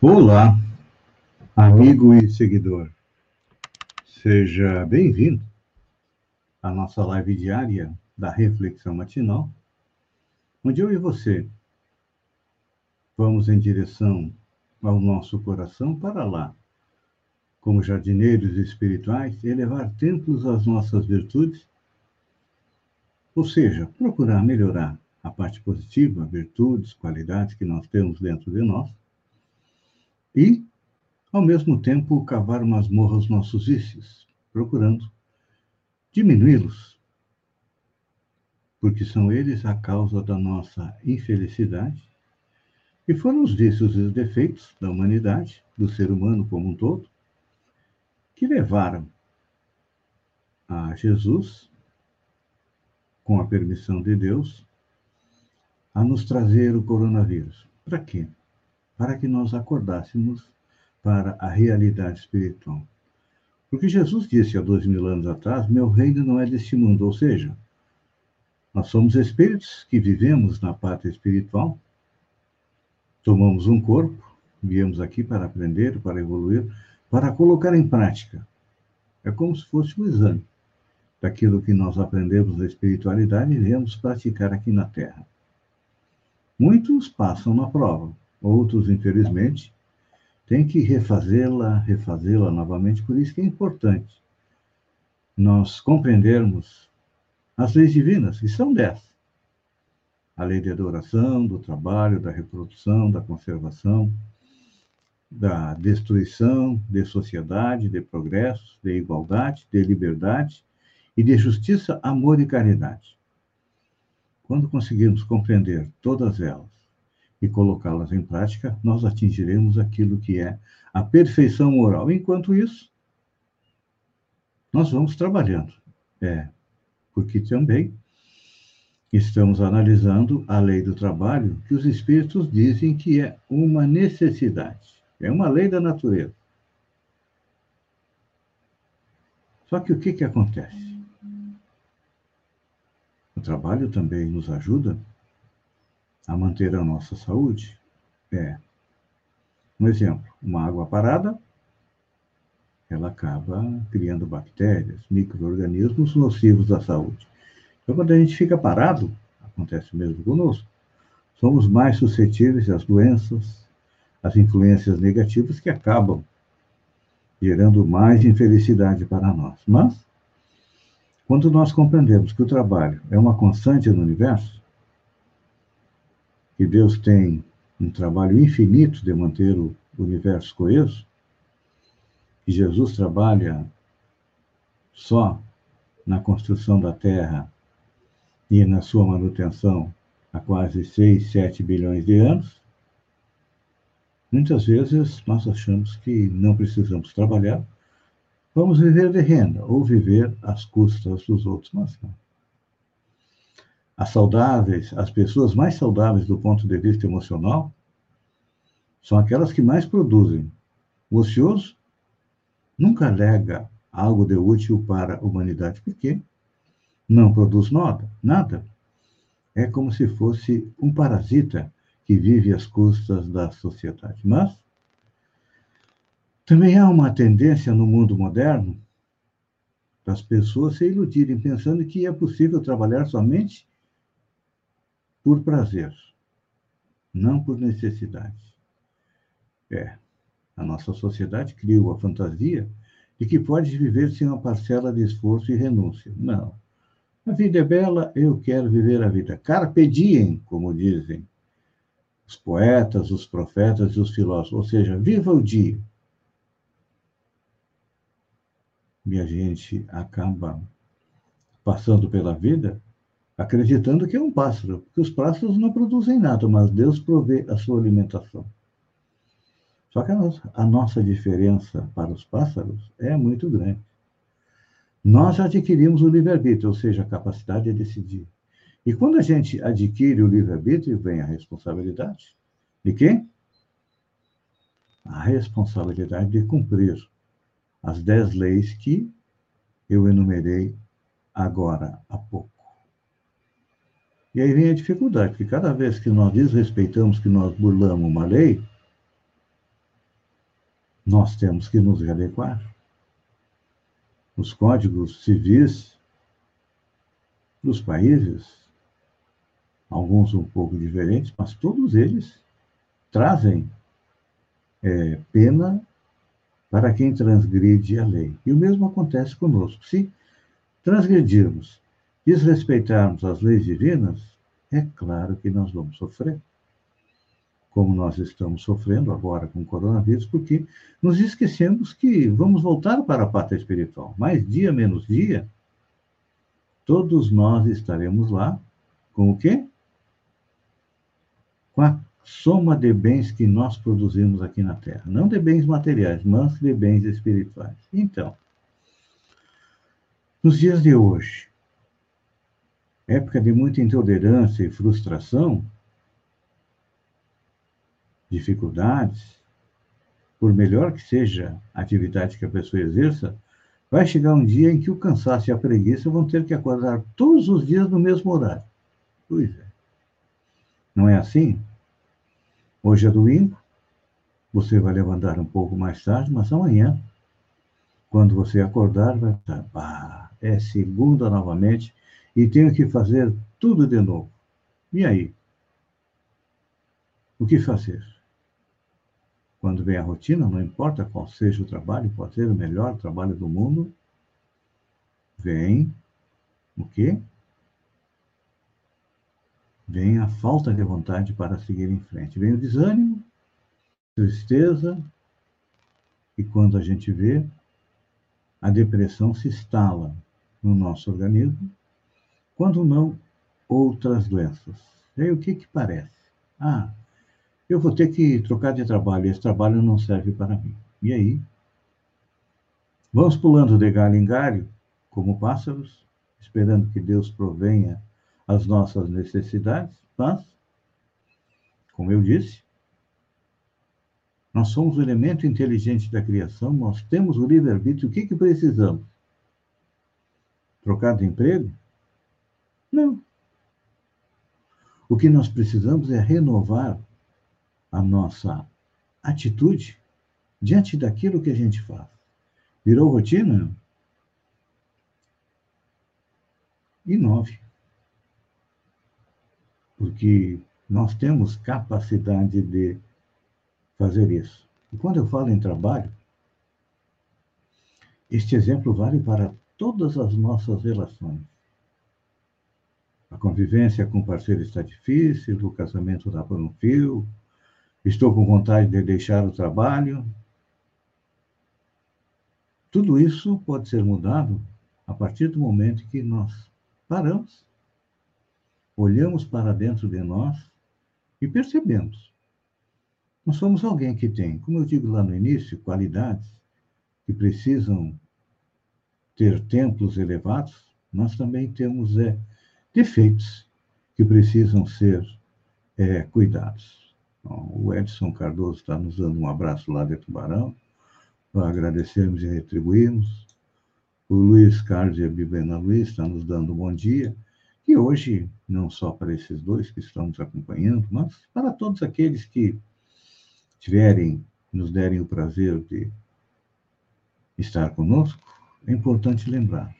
Olá, amigo e seguidor. Seja bem-vindo à nossa live diária da Reflexão Matinal, onde eu e você vamos em direção ao nosso coração para lá, como jardineiros espirituais, elevar templos às nossas virtudes, ou seja, procurar melhorar a parte positiva, virtudes, qualidades que nós temos dentro de nós, e, ao mesmo tempo, cavar masmorra aos nossos vícios, procurando diminuí-los, porque são eles a causa da nossa infelicidade e foram os vícios e os defeitos da humanidade, do ser humano como um todo, que levaram a Jesus, com a permissão de Deus, a nos trazer o coronavírus. Para quê? Para que nós acordássemos para a realidade espiritual. Porque Jesus disse há dois mil anos atrás: Meu reino não é deste mundo, ou seja, nós somos espíritos que vivemos na pátria espiritual, tomamos um corpo, viemos aqui para aprender, para evoluir, para colocar em prática. É como se fosse um exame daquilo que nós aprendemos na espiritualidade e viemos praticar aqui na Terra. Muitos passam na prova, Outros, infelizmente, têm que refazê-la, refazê-la novamente. Por isso que é importante nós compreendermos as leis divinas, que são dez. A lei de adoração, do trabalho, da reprodução, da conservação, da destruição, de sociedade, de progresso, de igualdade, de liberdade e de justiça, amor e caridade. Quando conseguirmos compreender todas elas, e colocá-las em prática, nós atingiremos aquilo que é a perfeição moral. Enquanto isso, nós vamos trabalhando. É, porque também estamos analisando a lei do trabalho, que os espíritos dizem que é uma necessidade, é uma lei da natureza. Só que o que, que acontece? O trabalho também nos ajuda a manter a nossa saúde? É. Um exemplo, uma água parada, ela acaba criando bactérias, micro-organismos nocivos à saúde. Então, quando a gente fica parado, acontece mesmo conosco, somos mais suscetíveis às doenças, às influências negativas que acabam gerando mais infelicidade para nós. Mas, quando nós compreendemos que o trabalho é uma constante no universo, que Deus tem um trabalho infinito de manter o universo coeso, que Jesus trabalha só na construção da Terra e na sua manutenção há quase 6, 7 bilhões de anos, muitas vezes nós achamos que não precisamos trabalhar, vamos viver de renda ou viver às custas dos outros, mas não as saudáveis, as pessoas mais saudáveis do ponto de vista emocional, são aquelas que mais produzem. O ocioso nunca alega algo de útil para a humanidade, porque não produz nada, nada. É como se fosse um parasita que vive às custas da sociedade. Mas também há uma tendência no mundo moderno das pessoas se iludirem pensando que é possível trabalhar somente por prazer, não por necessidade. É, a nossa sociedade criou a fantasia de que pode viver sem uma parcela de esforço e renúncia. Não. A vida é bela, eu quero viver a vida. Carpe diem, como dizem os poetas, os profetas e os filósofos. Ou seja, viva o dia. E a gente acaba passando pela vida acreditando que é um pássaro, porque os pássaros não produzem nada, mas Deus provê a sua alimentação. Só que a nossa, a nossa diferença para os pássaros é muito grande. Nós adquirimos o livre-arbítrio, ou seja, a capacidade de decidir. E quando a gente adquire o livre-arbítrio, vem a responsabilidade. De quem? A responsabilidade de cumprir as dez leis que eu enumerei agora há pouco. E aí vem a dificuldade, porque cada vez que nós desrespeitamos, que nós burlamos uma lei, nós temos que nos readequar. Os códigos civis dos países, alguns um pouco diferentes, mas todos eles trazem é, pena para quem transgride a lei. E o mesmo acontece conosco. Se transgredirmos, desrespeitarmos as leis divinas, é claro que nós vamos sofrer. Como nós estamos sofrendo agora com o coronavírus, porque nos esquecemos que vamos voltar para a pátria espiritual. Mais dia menos dia, todos nós estaremos lá com o quê? Com a soma de bens que nós produzimos aqui na Terra. Não de bens materiais, mas de bens espirituais. Então, nos dias de hoje, época de muita intolerância e frustração, dificuldades, por melhor que seja a atividade que a pessoa exerça, vai chegar um dia em que o cansaço e a preguiça vão ter que acordar todos os dias no mesmo horário. Pois é. Não é assim? Hoje é domingo, você vai levantar um pouco mais tarde, mas amanhã, quando você acordar, vai estar, pá, é segunda novamente e tenho que fazer tudo de novo. E aí? O que fazer? Quando vem a rotina, não importa qual seja o trabalho, pode ser o melhor trabalho do mundo, vem o quê? vem a falta de vontade para seguir em frente. Vem o desânimo, tristeza, e quando a gente vê, a depressão se instala no nosso organismo, quando não outras doenças. E aí o que que parece? Ah, eu vou ter que trocar de trabalho, esse trabalho não serve para mim. E aí? Vamos pulando de galho em galho, como pássaros, esperando que Deus provenha as nossas necessidades, mas, como eu disse, nós somos o elemento inteligente da criação, nós temos o livre-arbítrio. O que, que precisamos? Trocar de emprego? Não. O que nós precisamos é renovar a nossa atitude diante daquilo que a gente faz. Virou rotina? Inove porque nós temos capacidade de fazer isso. E quando eu falo em trabalho, este exemplo vale para todas as nossas relações. A convivência com o parceiro está difícil, o casamento dá por um fio, estou com vontade de deixar o trabalho. Tudo isso pode ser mudado a partir do momento que nós paramos olhamos para dentro de nós e percebemos. Nós somos alguém que tem, como eu digo lá no início, qualidades que precisam ter templos elevados, nós também temos é, defeitos que precisam ser é, cuidados. O Edson Cardoso está nos dando um abraço lá de Tubarão, agradecemos e retribuímos. O Luiz Carlos e a Bibena Luiz estão nos dando um bom dia. E hoje, não só para esses dois que estão nos acompanhando, mas para todos aqueles que tiverem, nos derem o prazer de estar conosco, é importante lembrar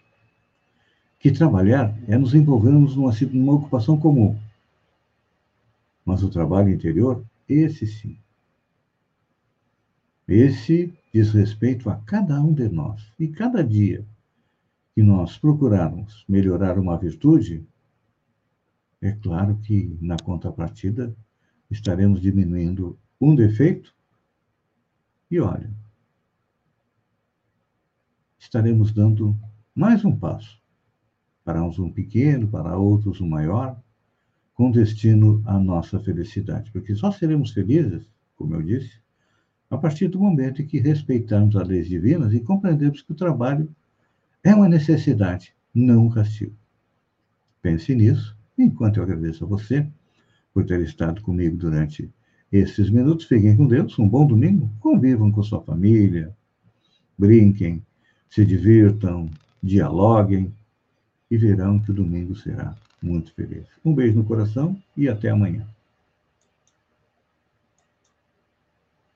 que trabalhar é nos envolvermos numa, numa ocupação comum. Mas o trabalho interior, esse sim. Esse diz respeito a cada um de nós. E cada dia que nós procurarmos melhorar uma virtude, é claro que na contrapartida estaremos diminuindo um defeito e olha, estaremos dando mais um passo para uns um pequeno, para outros um maior, com destino à nossa felicidade, porque só seremos felizes, como eu disse, a partir do momento em que respeitamos as leis divinas e compreendemos que o trabalho é uma necessidade, não um castigo. Pense nisso Enquanto eu agradeço a você por ter estado comigo durante esses minutos, fiquem com Deus, um bom domingo, convivam com sua família, brinquem, se divirtam, dialoguem e verão que o domingo será muito feliz. Um beijo no coração e até amanhã.